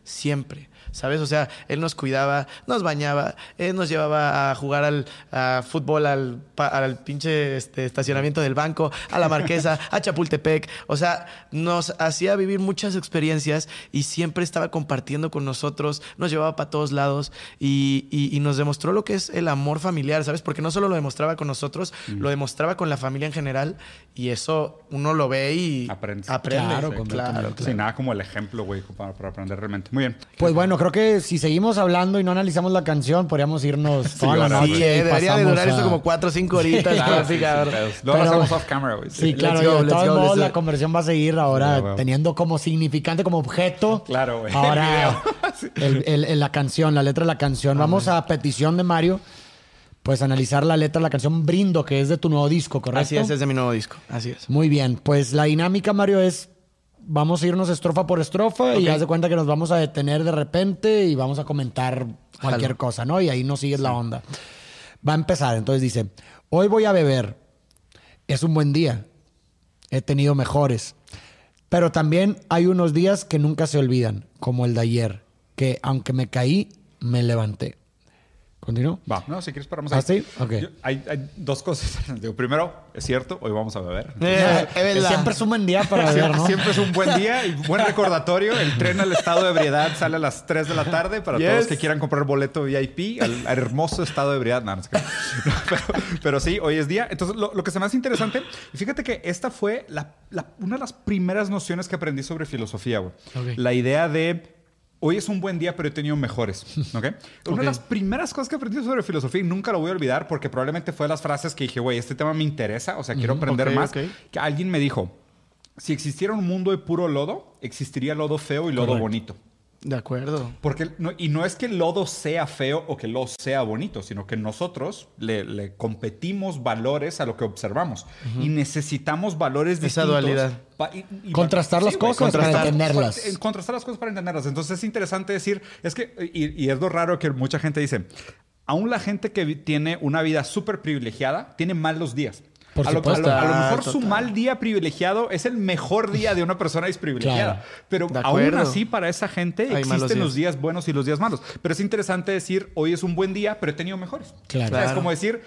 siempre. ¿Sabes? O sea, él nos cuidaba, nos bañaba, él nos llevaba a jugar al a fútbol al, pa- al pinche este, estacionamiento del banco, a la Marquesa, a Chapultepec. O sea, nos hacía vivir muchas experiencias y siempre estaba compartiendo con nosotros, nos llevaba para todos lados y, y- y nos demostró lo que es el amor familiar, ¿sabes? Porque no solo lo demostraba con nosotros, lo demostraba con la familia en general y eso uno lo ve y Aprendes. aprende. Claro, Sí, claro, Sí, claro. nada como el ejemplo, güey, para, para aprender realmente. Muy bien. Pues bueno, creo que si seguimos hablando y no analizamos la canción, podríamos irnos toda la ahora noche. Sí, y debería de durar esto a- como cuatro o cinco horitas. Sí. ¿no? Así, sí, cabrón. Luego lo hacemos off camera, güey. Sí, claro. go, y de todos go, modos, la conversión va a seguir ahora Sí, teniendo como significante, como objeto. Claro, güey. Ahora, El el- el- el- la canción, la letra de la canción. Vamos a petición de Mario, pues analizar la letra de la canción Brindo, que es de tu nuevo disco, ¿correcto? Así es, es de mi nuevo disco. Así es. Muy bien, pues la dinámica, Mario, es vamos a irnos estrofa por estrofa y haz de cuenta que nos vamos a detener de repente y vamos a comentar cualquier cosa, ¿no? Y ahí nos sigues la onda. Va a empezar, entonces dice, hoy voy a beber, es un buen día, he tenido mejores, pero también hay unos días que nunca se olvidan, como el de ayer, que aunque me caí, me levanté. ¿Continúo? Va, no, si quieres paramos ¿Ah, ahí. sí? Ok. Yo- hay, hay dos cosas. Digo, primero, es cierto, hoy vamos a beber. Eh, es verdad. Siempre es un buen día para beber, ¿no? Siempre es un buen día y buen recordatorio. El tren al estado de ebriedad sale a las 3 de la tarde para Yes. todos que quieran comprar boleto VIP al, al hermoso estado de ebriedad. No, no sé pero, pero sí, hoy es día. Entonces, lo, lo que se me hace interesante, fíjate que esta fue la- la- una de las primeras nociones que aprendí sobre filosofía, güey. La idea de Hoy es un buen día, pero he tenido mejores. ¿ok? Una de las primeras cosas que aprendí sobre filosofía y nunca lo voy a olvidar porque probablemente fue de las frases que dije, güey, este tema me interesa, o sea, quiero aprender más. Que alguien me dijo, si existiera un mundo de puro lodo, existiría lodo feo y lodo bonito. De acuerdo. Porque no- y no es que el lodo sea feo o que el lodo sea bonito, sino que nosotros le, le competimos valores a lo que observamos. Y necesitamos valores Esa distintos. dualidad. pa- y- y- Contrastar las cosas para entenderlas. para- contrastar las cosas para entenderlas. Entonces es interesante decir, es que, y, y es lo raro que mucha gente dice, aún la gente que tiene una vida súper privilegiada tiene malos días. Por a, lo, a lo- a lo Ah, mejor su mal día privilegiado es el mejor día de una persona desprivilegiada. Claro. Pero De aún así, para esa gente Hay existen los días. buenos y los días malos. Pero es interesante decir, hoy es un buen día, pero he tenido mejores. Claro. O sea, es Claro. como decir,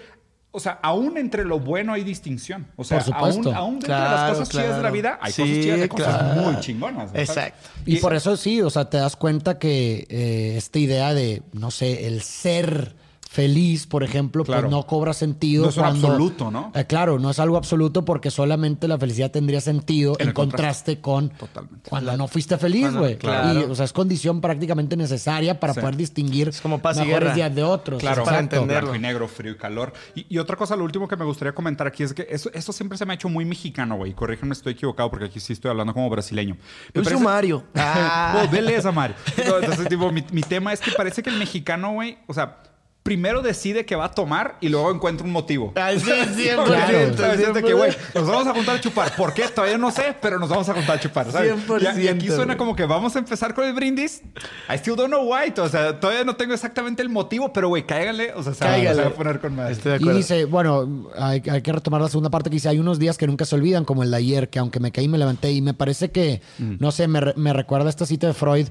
o sea, aún entre lo bueno hay distinción. O sea, Por supuesto. aún, aún dentro de las Claro, cosas chidas de la claro. vida, hay Sí, cosas chidas y cosas claro. muy chingonas. ¿no? Exacto. Y por eso sí, o sea, te das cuenta que eh, esta idea de, no sé, el ser feliz, por ejemplo, Claro. pues no cobra sentido. No es un cuando- absoluto, ¿no? Eh, claro, no es algo absoluto porque solamente la felicidad tendría sentido En contraste, con Totalmente. cuando no fuiste feliz, güey. claro. Y, o sea, es condición prácticamente necesaria para Sí. poder distinguir Es como paz mejores días de otros. Claro, para Exacto. entenderlo. blanco y negro, frío y calor. Y, y otra cosa, lo último que me gustaría comentar aquí es que eso, esto siempre se me ha hecho muy mexicano, güey. Corrígeme si estoy equivocado porque aquí sí estoy hablando como brasileño. Me Yo soy parece- Mario. Ah. dele esa, Mario. No, Entonces, tipo, mi, mi tema es que parece que el mexicano, güey, o sea, primero decide que va a tomar y luego encuentra un motivo. Ay, sí, 100%. Claro. Es de que, 100%. güey, nos vamos a juntar a chupar. ¿Por qué? Todavía no sé, pero nos vamos a juntar a chupar. ¿sabes? 100%, Y, y aquí suena como que vamos a empezar con el brindis. I still don't know why. O sea, todavía no tengo exactamente el motivo, pero, güey, cáigale. O sea, se va- a poner con madre. Estoy de Y acuerdo. dice, bueno, hay, hay que retomar la segunda parte que dice, hay unos días que nunca se olvidan, como el de ayer, que aunque me caí me levanté. Y me parece que, Mm. no sé, me, me recuerda esta cita de Freud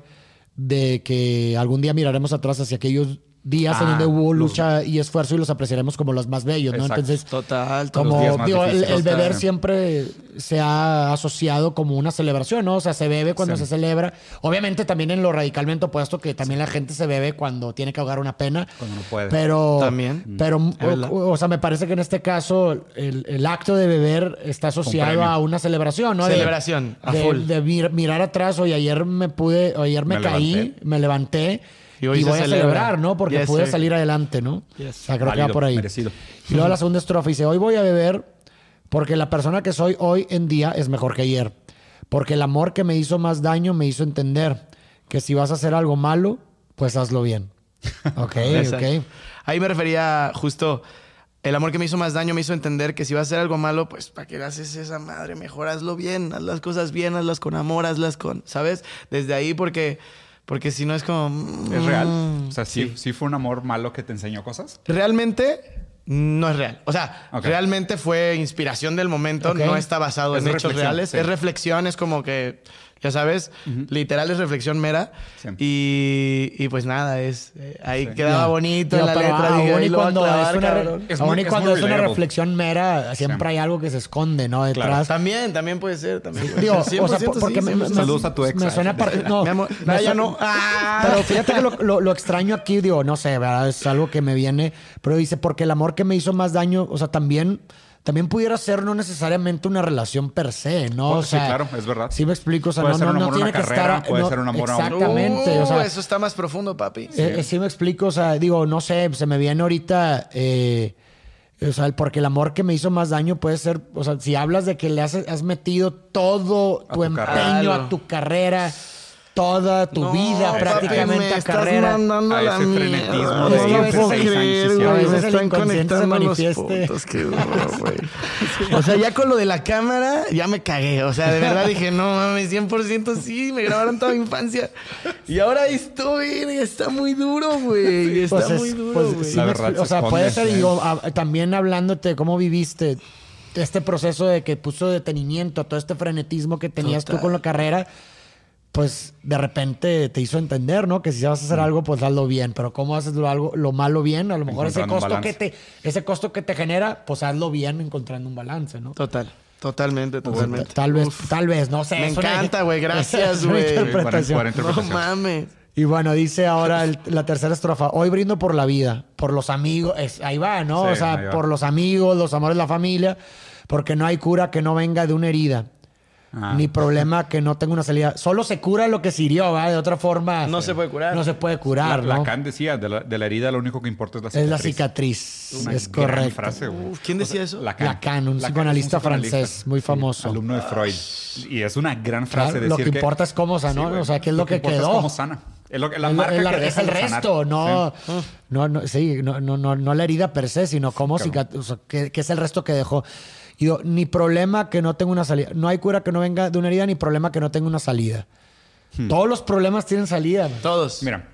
de que algún día miraremos atrás hacia aquellos días en Ah, donde hubo los- lucha y esfuerzo y los apreciaremos como los más bellos, ¿no? Exacto. Entonces, Total, total. como días más digo, el, beber siempre se ha asociado como una celebración, ¿no? O sea, se bebe cuando Sí. se celebra. Obviamente también en lo radicalmente opuesto que también la gente se bebe cuando tiene que ahogar una pena. Cuando no puede. Pero También. Pero verdad. o, o sea, me parece que en este caso el, el acto de beber está asociado a una celebración, ¿no? De- Celebración, a de, full. de mir- mirar atrás, oye, ayer me pude, ayer me, Me caí, levanté. me levanté. Y Y, hoy se voy a celebra. celebrar, ¿no? Porque Yes, pude sir. salir adelante, ¿no? Yes. O sea, creo que va Válido, por ahí. merecido. Y luego la segunda estrofa dice, hoy voy a beber porque la persona que soy hoy en día es mejor que ayer. Porque el amor que me hizo más daño me hizo entender que si vas a hacer algo malo, pues hazlo bien. Ok, ok. Ahí me refería justo. El amor que me hizo más daño me hizo entender que si vas a hacer algo malo, pues ¿para qué haces esa madre? Mejor hazlo bien, haz las cosas bien, hazlas con amor, hazlas con, ¿sabes? Desde ahí porque, porque si no es como... mm, ¿Es real? O sea, ¿sí, sí fue un amor malo que te enseñó cosas? Realmente no es real. O sea, realmente fue inspiración del momento, no está basado Es en hechos reales. sí. Es reflexión, es como que Ya sabes, literal es reflexión mera. Sí. Y, y pues nada, es eh, ahí quedaba Ya. bonito en la pero letra. aún dije, y cuando clavar, es una. Es aún muy- es cuando muy es una reflexión mera, siempre hay algo que se esconde, ¿no? Detrás. También, también puede ser. También puede Digo, ser. o sea, 100% por- porque sí, me, me- 100%. Saludos a tu ex. Me suena par- no, no, ya no. Ah. Pero fíjate que lo, lo- lo extraño aquí, digo, no sé, ¿verdad? Es algo que me viene. Pero dice, porque el amor que me hizo más daño, o sea, también, también pudiera ser no necesariamente una relación per se, ¿no? O Oh, sí, sea, claro, es verdad. Sí me explico, o sea, Puede no, ser no, un no amor a tiene una que carrera, estar. puede no, ser un amor a un- Exactamente, o Uh, sea, eso está más profundo, papi. eh, eh, sí me explico, o sea, digo, no sé, se me viene ahorita, eh, o sea, porque el amor que me hizo más daño puede ser, o sea, si hablas de que le has, has metido todo A tu tu empeño carrera. a tu carrera, toda tu No, vida papi, prácticamente me a estás carrera. mandando A la ese mierda. frenetismo No de lo ir puedo creer, güey. a veces Me están conectando los puntos. Qué duro, güey. O sea, ya con lo de la cámara, ya me cagué. O sea, de verdad dije, no mames, 100% sí, me grabaron toda mi infancia. Y ahora estoy, está muy duro, güey. Está Pues es- muy duro, pues güey. sí o sea, puede ser, y yo, a- también hablándote de cómo viviste este proceso de que puso detenimiento, todo este frenetismo que tenías tú Total. con la carrera, pues de repente te hizo entender, ¿no? Que si vas a Mm. hacer algo, pues hazlo bien. Pero cómo haces lo, algo, lo malo bien, a lo mejor ese costo que te, ese costo que te genera, pues hazlo bien encontrando un balance, ¿no? Total, totalmente, totalmente. Tal vez, Uf. tal vez, no sé. Me encanta, güey, gracias, güey. No mames. Y bueno, dice ahora el- la tercera estrofa. Hoy brindo por la vida, por los amigos. Es- ahí va, ¿no? Sí, o sea, por los amigos, los amores la familia. Porque no hay cura que no venga de una herida. Ah. Ni problema que no tenga una salida. Solo se cura lo que se hirió, ¿va? De otra forma. No se puede curar. No se puede curar, La- ¿no? Lacan decía, de la, de la herida lo único que importa es la cicatriz. es la cicatriz. Una es gran correcto. frase. Uf, ¿quién decía eso? Lacan, un es psicoanalista francés muy famoso. alumno de Freud. Y es una gran frase Claro, de lo decir que importa es cómo güey. O sea, qué es lo que quedó. Es cómo sana. Es lo la Es lo- marca es la- que es deja el resto, no, Sí. no, no, sí, no, no, no, no la herida per se, sino cómo Claro. cicat- o sea, qué, qué es el resto que dejó. Y digo, ni problema que no tenga una salida. No hay cura que no venga de una herida, ni problema que no tenga una salida. Todos los problemas tienen salida. man. Todos. Mira,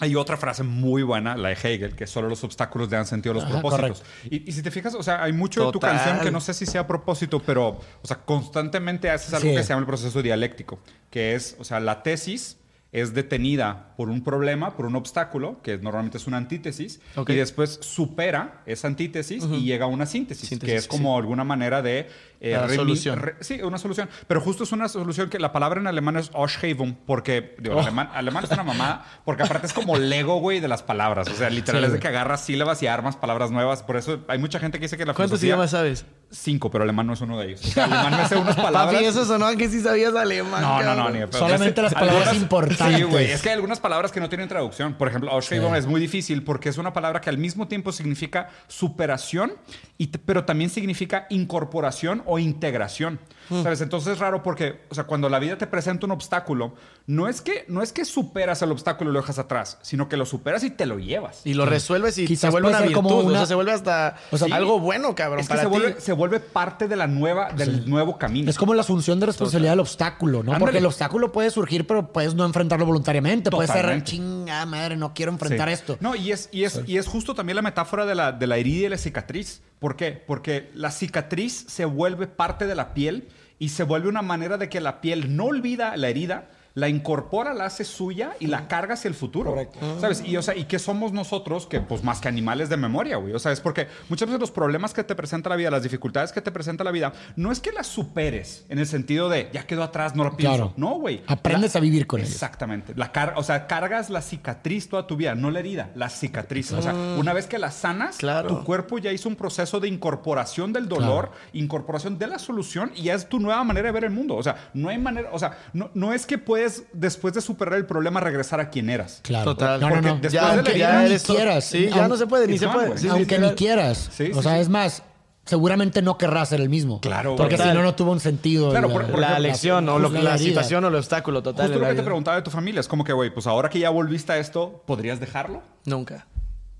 hay otra frase muy buena, la de Hegel, que solo los obstáculos le dan sentido a los Ajá, propósitos. Y, y si te fijas, o sea, hay mucho de tu Total. canción que no sé si sea a propósito, pero, o sea, constantemente haces algo Sí. que se llama el proceso dialéctico, que es, o sea, la tesis es detenida por un problema, por un obstáculo, que normalmente es una antítesis, y después supera esa antítesis y llega a una síntesis, Síntesis, que es como alguna manera de... eh, solución. re- sí, una solución. Pero justo es una solución que la palabra en alemán es Ausschreibung, porque, digo, Oh. alemán, alemán es una mamada, porque aparte es como Lego, güey, de las palabras. O sea, literal Sí, es de que agarras sílabas y armas palabras nuevas. Por eso hay mucha gente que dice que la ¿Cuántos idiomas sabes? Cinco, pero alemán no es uno de ellos. O sea, alemán me sé unas palabras. Papi, eso sonó a que sí sabías alemán. No, no, no, cabrón. ni de. Solamente las palabras algunas- importantes. Sí, güey. Es que hay algunas palabras que no tienen traducción. Por ejemplo, Ausschreibung Sí. es muy difícil porque es una palabra que al mismo tiempo significa superación, y pero también significa incorporación o integración. Mm. ¿Sabes? Entonces es raro porque, o sea, cuando la vida te presenta un obstáculo, no es que, no es que superas el obstáculo y lo dejas atrás, sino que lo superas y te lo llevas. Y lo resuelves y Quizás se vuelve una como virtud. O sea, se vuelve hasta O sea, algo bueno, cabrón, es que para se ti. vuelve, se vuelve parte de la nueva, del nuevo camino. Es como la asunción de responsabilidad del obstáculo, ¿no? Ándale. Porque el obstáculo puede surgir, pero puedes no enfrentarlo voluntariamente. Puede ser, chinga madre, no quiero enfrentar Sí. esto. No, y es, y, es, y es justo también la metáfora de la, de la herida y la cicatriz. ¿Por qué? Porque la cicatriz se vuelve parte de la piel y se vuelve una manera de que la piel no olvida la herida, la incorpora, la hace suya y la carga hacia el futuro. Correcto. ¿Sabes? Y, o sea, ¿y qué somos nosotros? Que, pues, más que animales de memoria, güey. O sea, es porque muchas veces los problemas que te presenta la vida, las dificultades que te presenta la vida, no es que las superes en el sentido de ya quedó atrás, no lo pienso. Claro. No, güey. Aprendes La- a vivir con ello. Exactamente. La car o sea, cargas la cicatriz toda tu vida, no la herida, la cicatriz. O sea, una vez que la sanas, Claro. tu cuerpo ya hizo un proceso de incorporación del dolor, incorporación de la solución y ya es tu nueva manera de ver el mundo. O sea, no hay manera, o sea, no, no es que puedes, después de superar el problema, regresar a quien eras. Claro. Total. No, no, no. después Ya, de ni quieras. Sí, ya no se puede, ni se puede. Sí, aunque sí, ni quieras. Sí, o sea, sí. es más, seguramente no querrás ser el mismo. Claro, Porque total. si no, no tuvo un sentido. Claro, la- por- por La ejemplo, lección o lo- la situación o el obstáculo total. Justo lo que te preguntaba de tu familia, es como que, güey, pues ahora que ya volviste a esto, ¿podrías dejarlo? Nunca.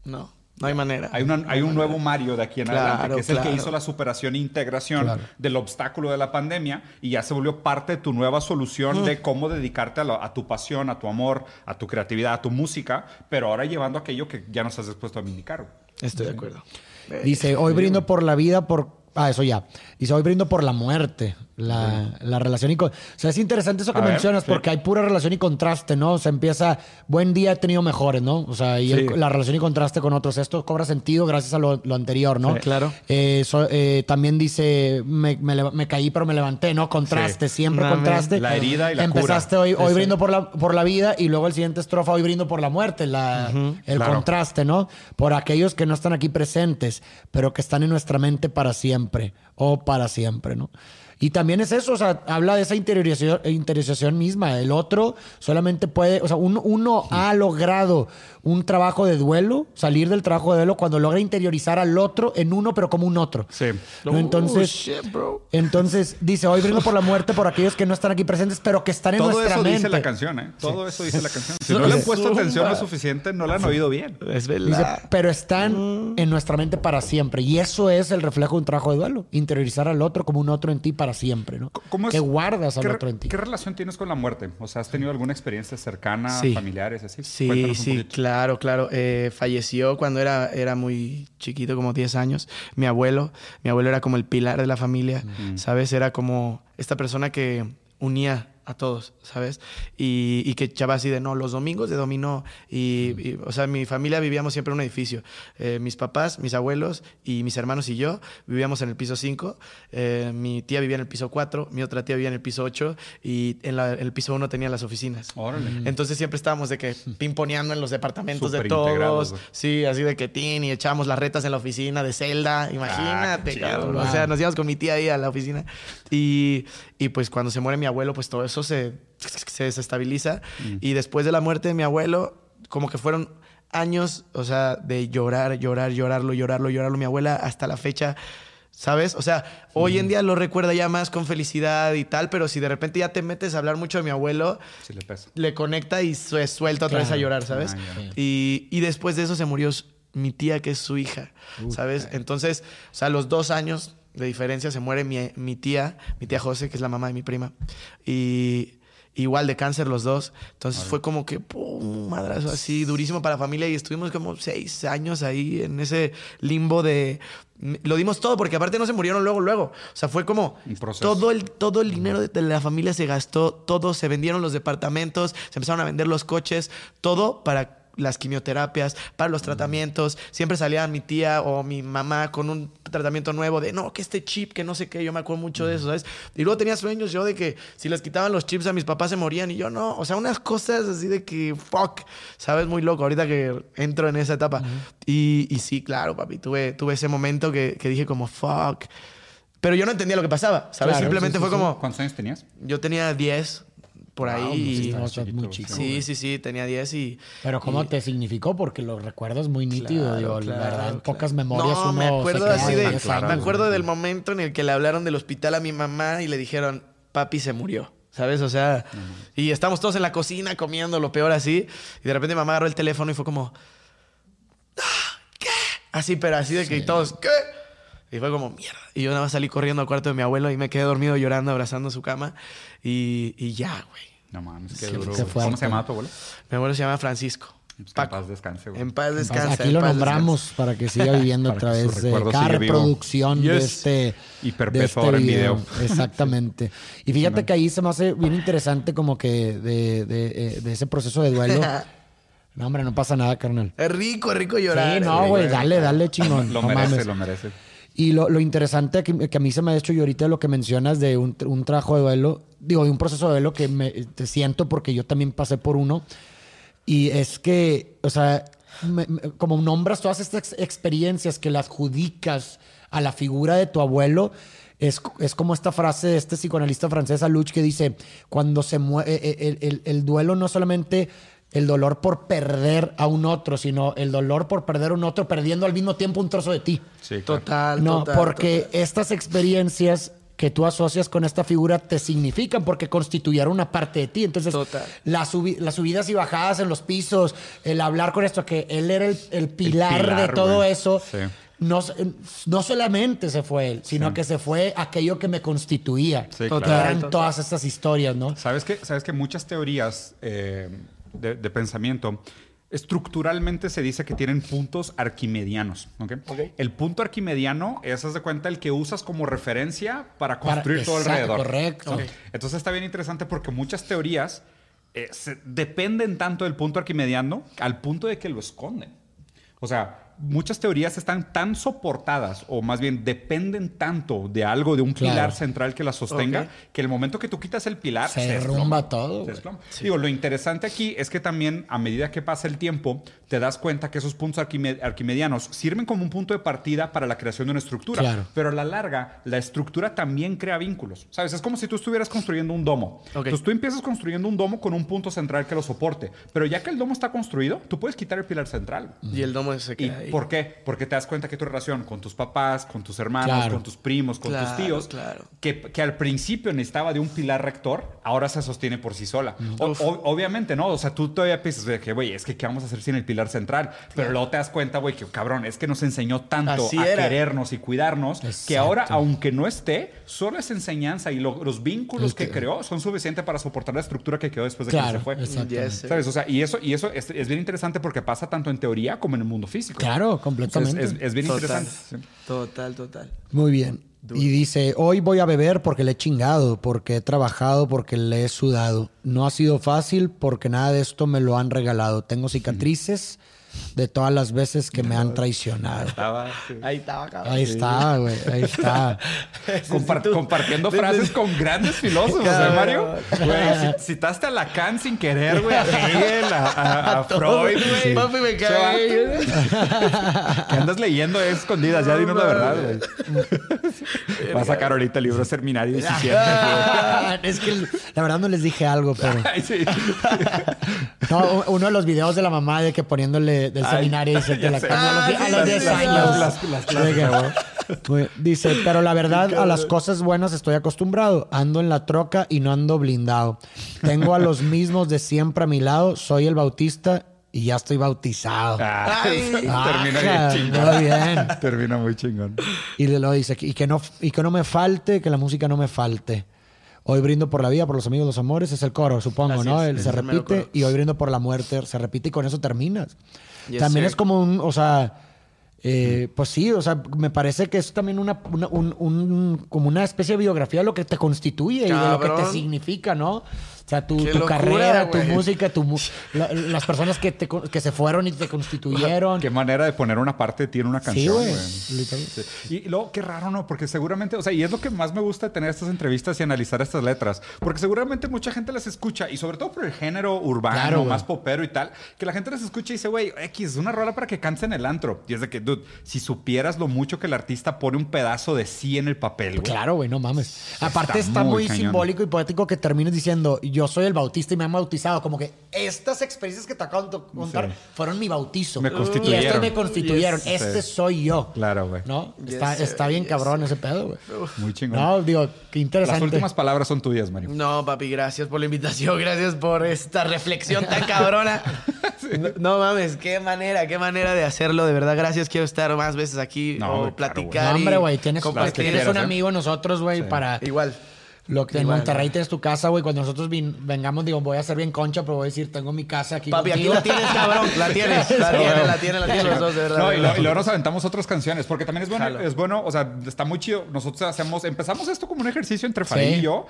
No. No hay manera. Hay, una- hay un nuevo Mario de aquí en Claro, adelante, que es el que hizo la superación e integración Claro. del obstáculo de la pandemia y ya se volvió parte de tu nueva solución de cómo dedicarte a, lo- a tu pasión, a tu amor, a tu creatividad, a tu música, pero ahora llevando aquello que ya nos has dispuesto a vindicar. Estoy de acuerdo. Dice, hoy brindo por la vida, por... Ah, eso ya. Dice, hoy brindo por la muerte. La, la relación y... con- O sea, es interesante eso que A ver, mencionas sí. porque hay pura relación y contraste, ¿no? O sea, empieza... Buen día he tenido mejores, ¿no? O sea, y el- la relación y contraste con otros. Esto cobra sentido gracias a lo, lo anterior, ¿no? Sí, claro. Eh, so- eh, también dice, me, me leva- me caí pero me levanté, ¿no? Contraste, siempre contraste. La herida y la cura. Empezaste hoy, hoy brindo por la, por la vida y luego el siguiente estrofa, hoy brindo por la muerte. La, el Claro. contraste, ¿no? Por aquellos que no están aquí presentes, pero que están en nuestra mente para siempre o para siempre, ¿no? Y también es eso, o sea, habla de esa interiorización, interiorización misma. El otro solamente puede, o sea, un- uno ha logrado un trabajo de duelo, salir del trabajo de duelo cuando logra interiorizar al otro en uno, pero como un otro. Sí. ¿no? Entonces, Oh, shit, bro. entonces dice, hoy brindo por la muerte por aquellos que no están aquí presentes, pero que están en Todo nuestra eso mente. dice la canción, ¿eh? Todo eso dice la canción. Si no le han puesto atención lo suficiente, no la han oído bien. Es Dice, verdad. pero están en nuestra mente para siempre. Y eso es el reflejo de un trabajo de duelo. Interiorizar al otro como un otro en ti para siempre, ¿no? ¿Cómo es- que guardas al ¿Qué, otro en ti. ¿Qué relación tienes con la muerte? O sea, ¿has tenido alguna experiencia cercana, Sí. familiares, así? Sí, Cuéntanos sí, poquito. Claro, claro. Eh, falleció cuando era, era muy chiquito, como 10 años. Mi abuelo, mi abuelo era como el pilar de la familia, ¿sabes? Era como esta persona que unía a todos, ¿sabes? Y, y que echaba así de, no, los domingos de dominó. Y, y, o sea, mi familia vivíamos siempre en un edificio. Eh, mis papás, mis abuelos y mis hermanos y yo vivíamos en el piso 5. Eh, mi tía vivía en el piso 4, mi otra tía vivía en el piso 8 y en, la- en el piso 1 tenía las oficinas. Órale. Entonces siempre estábamos de que pimponeando en los departamentos de todos. güey. Sí, así de que tin y echábamos las retas en la oficina de Zelda. Imagínate, Ah, chido. O sea, nos íbamos con mi tía ahí a la oficina. Y, y pues cuando se muere mi abuelo, pues todo eso se, se desestabiliza. Mm. Y después de la muerte de mi abuelo, como que fueron años, o sea, de llorar, llorar, llorarlo, llorarlo, llorarlo. Mi abuela hasta la fecha. ¿Sabes? O sea, hoy en día lo recuerda ya más con felicidad y tal, pero si de repente ya te metes a hablar mucho de mi abuelo, Sí le pesa. le conecta y se suelta otra vez a llorar, ¿sabes? Ah, y, y después de eso se murió mi tía, que es su hija, ¿sabes? Entonces, o sea, a los dos años de diferencia se muere mi, mi tía, mi tía José, que es la mamá de mi prima. Y igual de cáncer los dos. Entonces fue como que, pum, madrazo así, durísimo para la familia. Y estuvimos como seis años ahí en ese limbo de... Lo dimos todo, porque aparte no se murieron luego, luego. O sea, fue como todo el, todo el dinero de la familia se gastó, todo, se vendieron los departamentos, se empezaron a vender los coches, todo para las quimioterapias, para los tratamientos. Siempre salía mi tía o mi mamá con un tratamiento nuevo de, no, que este chip, que no sé qué, yo me acuerdo mucho de eso, ¿sabes? Y luego tenía sueños yo de que si les quitaban los chips a mis papás se morían y yo no, o sea, unas cosas así de que, fuck, ¿sabes? Muy loco, ahorita que entro en esa etapa. y, y sí, claro, papi, tuve, tuve ese momento que, que dije como, fuck. Pero yo no entendía lo que pasaba, ¿sabes? Claro, Simplemente sí, sí, fue sí. como, ¿Cuántos años tenías? yo tenía 10 por Wow, ahí. pues estás muy chico. Sí, sí, sí, tenía 10 y... Pero ¿cómo y- te significó? Porque lo recuerdas muy nítido. Claro, digo, la claro, verdad, claro. pocas memorias No, uno me acuerdo se así de de... diez claro, me acuerdo del momento en el que le hablaron del hospital a mi mamá y le dijeron, papi se murió. ¿Sabes? O sea, y estamos todos en la cocina comiendo lo peor así. Y de repente mamá agarró el teléfono y fue como, "Ah, ¿qué? Así, pero así de que todos, ¿qué? Y fue como, mierda. Y yo nada más salí corriendo al cuarto de mi abuelo y me quedé dormido llorando, abrazando su cama. Y, y ya, güey. No mames, qué Sí, duro. ¿Cómo se llama tu abuelo? Mi abuelo se llama Francisco. Pues en paz descanse, güey. En paz descanse. Aquí en lo paz nombramos para que siga viviendo a través de cada reproducción de este, Y de perpetuo este ahora en video. video. Exactamente. Y fíjate que ahí se me hace bien interesante como que de, de- eh, de ese proceso de duelo. No, hombre, no pasa nada, carnal. Es rico, es rico llorar. Sí, no, güey, dale, dale, chingón. Lo no merece, mames. lo merece. Y lo, lo interesante que, que a mí se me ha hecho y ahorita lo que mencionas de un, un trabajo de duelo, digo, de un proceso de duelo que me te siento porque yo también pasé por uno. Y es que, o sea, me- me- como nombras todas estas ex- experiencias que las adjudicas a la figura de tu abuelo, es, es como esta frase de este psicoanalista francés, Aluch, que dice, cuando se mueve, el, el- el duelo no solamente el dolor por perder a un otro, sino el dolor por perder a un otro perdiendo al mismo tiempo un trozo de ti. Sí, claro. Total, No, total, porque total. estas experiencias que tú asocias con esta figura te significan porque constituyeron una parte de ti. Entonces, Total. las, subi- las subidas y bajadas en los pisos, el hablar con esto, que él era el, el pilar, pilar, de todo eso, Sí. no, no solamente se fue él, sino Sí. que se fue aquello que me constituía. Sí, que claro. eran todas estas historias, ¿no? ¿Sabes que, ¿Sabes que muchas teorías eh, de, de pensamiento estructuralmente se dice que tienen puntos arquimedianos. ¿ok? Ok. El punto arquimediano es, haz de cuenta, el que usas como referencia para Para- construir todo exacto, alrededor. correcto. Entonces está bien interesante porque muchas teorías eh, se- dependen tanto del punto arquimediano al punto de que lo esconden. O sea, muchas teorías están tan soportadas o más bien dependen tanto de algo, de un Claro. pilar central que la sostenga, que el momento que tú quitas el pilar Se derrumba todo, Se desploma. Digo, lo interesante aquí es que también a medida que pasa el tiempo, te das cuenta que esos puntos arquime- arquimedianos sirven como un punto de partida para la creación de una estructura. Claro. Pero a la larga, la estructura también crea vínculos. ¿Sabes? Es como si tú estuvieras construyendo un domo. Ok. Entonces tú empiezas construyendo un domo con un punto central que lo soporte. Pero ya que el domo está construido, tú puedes quitar el pilar central. Y el domo se ¿Y por qué? Porque te das cuenta que tu relación con tus papás, con tus hermanos, Claro. con tus primos, con Claro, tus tíos, claro. que, que al principio necesitaba de un pilar rector, ahora se sostiene por sí sola. O- o- obviamente, ¿no? O sea, tú todavía piensas de que, güey, es que ¿qué vamos a hacer sin el pilar central? Pero luego te das cuenta, güey, que cabrón, es que nos enseñó tanto Así a era. querernos y cuidarnos, que ahora, aunque no esté, solo esa enseñanza y lo- los vínculos Es que, que- creó son suficientes para soportar la estructura que quedó después de que se fue. ¿Sabes? O sea, y eso, y eso es, es bien interesante porque pasa tanto en teoría como en el mundo físico. Claro, O sea, completamente. es, es- es bien Total. interesante. Total, total. Muy bien. Y dice, hoy voy a beber porque le he chingado, porque he trabajado, porque le he sudado. No ha sido fácil porque nada de esto me lo han regalado. Tengo cicatrices de todas las veces que me han traicionado. Estaba sí. Ahí estaba, cabrón. Ahí está, güey. Ahí está. Compar- compartiendo frases con grandes filósofos, ¿eh. Mario? Güey, citaste a Lacan sin querer, güey, a Hegel, a, a- a Freud, güey. Papi, me Che, cae. vato. Que andas leyendo ahí escondidas, ya dinos la verdad, güey. Va a sacar ahorita el libro Seminario 17. es que la verdad no les dije algo, pero... Ay, sí. No, uno de los videos de la mamá de que poniéndole del Ay, seminario dice que la cambió a los, Ah, a los sí, 10 sí, años. las- las. Güey, Dice, pero la verdad, a las cosas buenas estoy acostumbrado. Ando en la troca y no ando blindado. Tengo a los mismos de siempre a mi lado. Soy el bautista y ya estoy bautizado. Ah, Ay. termina Ajá, bien chingón. muy bien. Termina muy chingón. Y luego dice, y que, no, y que no me falte, que la música no me falte. Hoy brindo por la vida, por los amigos, los amores, es el coro, supongo, Así ¿no? es, Él es se repite y hoy brindo por la muerte, se repite y con eso terminas. Yes, también sir. es como un, o sea, eh, pues sí, o sea, me parece que es también una, una- un- un- como una especie de biografía de lo que te constituye y de lo que te significa, ¿no? O sea, tu, tu locura, carrera, tu güey. música, tu la- las personas que, te, que se fueron y te constituyeron. Qué manera de poner una parte de ti en una Sí, canción, güey. güey. Literal. Sí. Y luego, qué raro, ¿no? Porque seguramente, o sea, y es lo que más me gusta de tener estas entrevistas y analizar estas letras. Porque seguramente mucha gente las escucha, y sobre todo por el género urbano, Claro, más popero y tal, que la gente las escucha y dice, güey, X, es una rola para que cantes en el antro. Y es de que, dude, si supieras lo mucho que el artista pone un pedazo de sí en el papel, güey. Claro, güey, no mames. Aparte está muy muy, simbólico y poético que termines diciendo, yo soy el bautista y me han bautizado. Como que estas experiencias que te acabo de contar Sí. fueron mi bautizo. Me Y constituyeron. estas me constituyeron. Yes. Este Sí. soy yo. Claro, güey. ¿No? Yes, está, bien Yes, cabrón ese pedo, güey. Muy chingón. No, digo, qué interesante. Las últimas palabras son tuyas, Mario. No, papi, gracias por la invitación, gracias por esta reflexión tan cabrona. no, no mames, qué manera, qué manera de hacerlo, de verdad, gracias. Quiero estar más veces aquí No, o hombre, claro, platicar. No, y hombre, güey, tienes, compartir. tienes quieras, un ¿eh? amigo nosotros, güey, para... Igual. Lo que en Monterrey tienes tu casa, güey. Cuando nosotros vin- vengamos, digo, voy a ser bien concha, pero voy a decir, tengo mi casa aquí Papi, aquí la tienes, cabrón. La tienes, la tienes, la tienes, la tienes los dos, de verdad. No, y, verdad. lo- y luego nos aventamos otras canciones, porque también es bueno, Jalo. es bueno, o sea, está muy chido. Nosotros hacemos, empezamos esto como un ejercicio entre Farid Sí. y yo,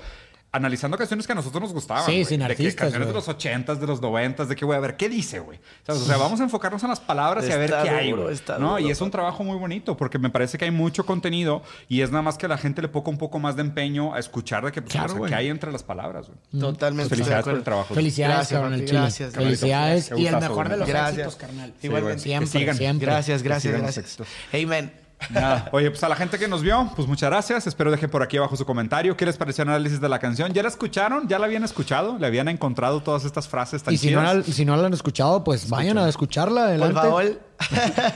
analizando canciones que a nosotros nos gustaban. Sí, güey. sin de que artistas, canciones de güey. los ochentas, de los noventas, de que, güey, a ver, ¿qué dice, güey? O sea, vamos a enfocarnos en las palabras y a ver Está qué hay, güey. está ¿no? duro, Y es un trabajo muy bonito, porque me parece que hay mucho contenido y es nada más que la gente le ponga un poco más de empeño a escuchar de que, pues, Claro, o sea, hay entre las palabras, güey. Totalmente. Felicidades de por el trabajo. Felicidades, Gracias, cabrón, el papi, chile. gracias. Felicidades. Y el mejor de los Gracias. éxitos, carnal. Igualmente. Sí, Siempre, sigan. siempre. Gracias, gracias, gracias. éxitos. Amen. Nada. Oye, pues a la gente que nos vio, pues muchas gracias. Espero dejen por aquí abajo su comentario. ¿Qué les pareció el análisis de la canción? ¿Ya la escucharon? ¿Ya la habían escuchado? ¿Le habían encontrado todas estas frases tan Y si no, la, si no la han escuchado, pues vayan a escucharla. Por Adelante. favor.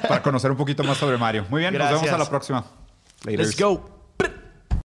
Para conocer un poquito más sobre Mario. Muy bien, nos vemos a la próxima. Let's Laters. go.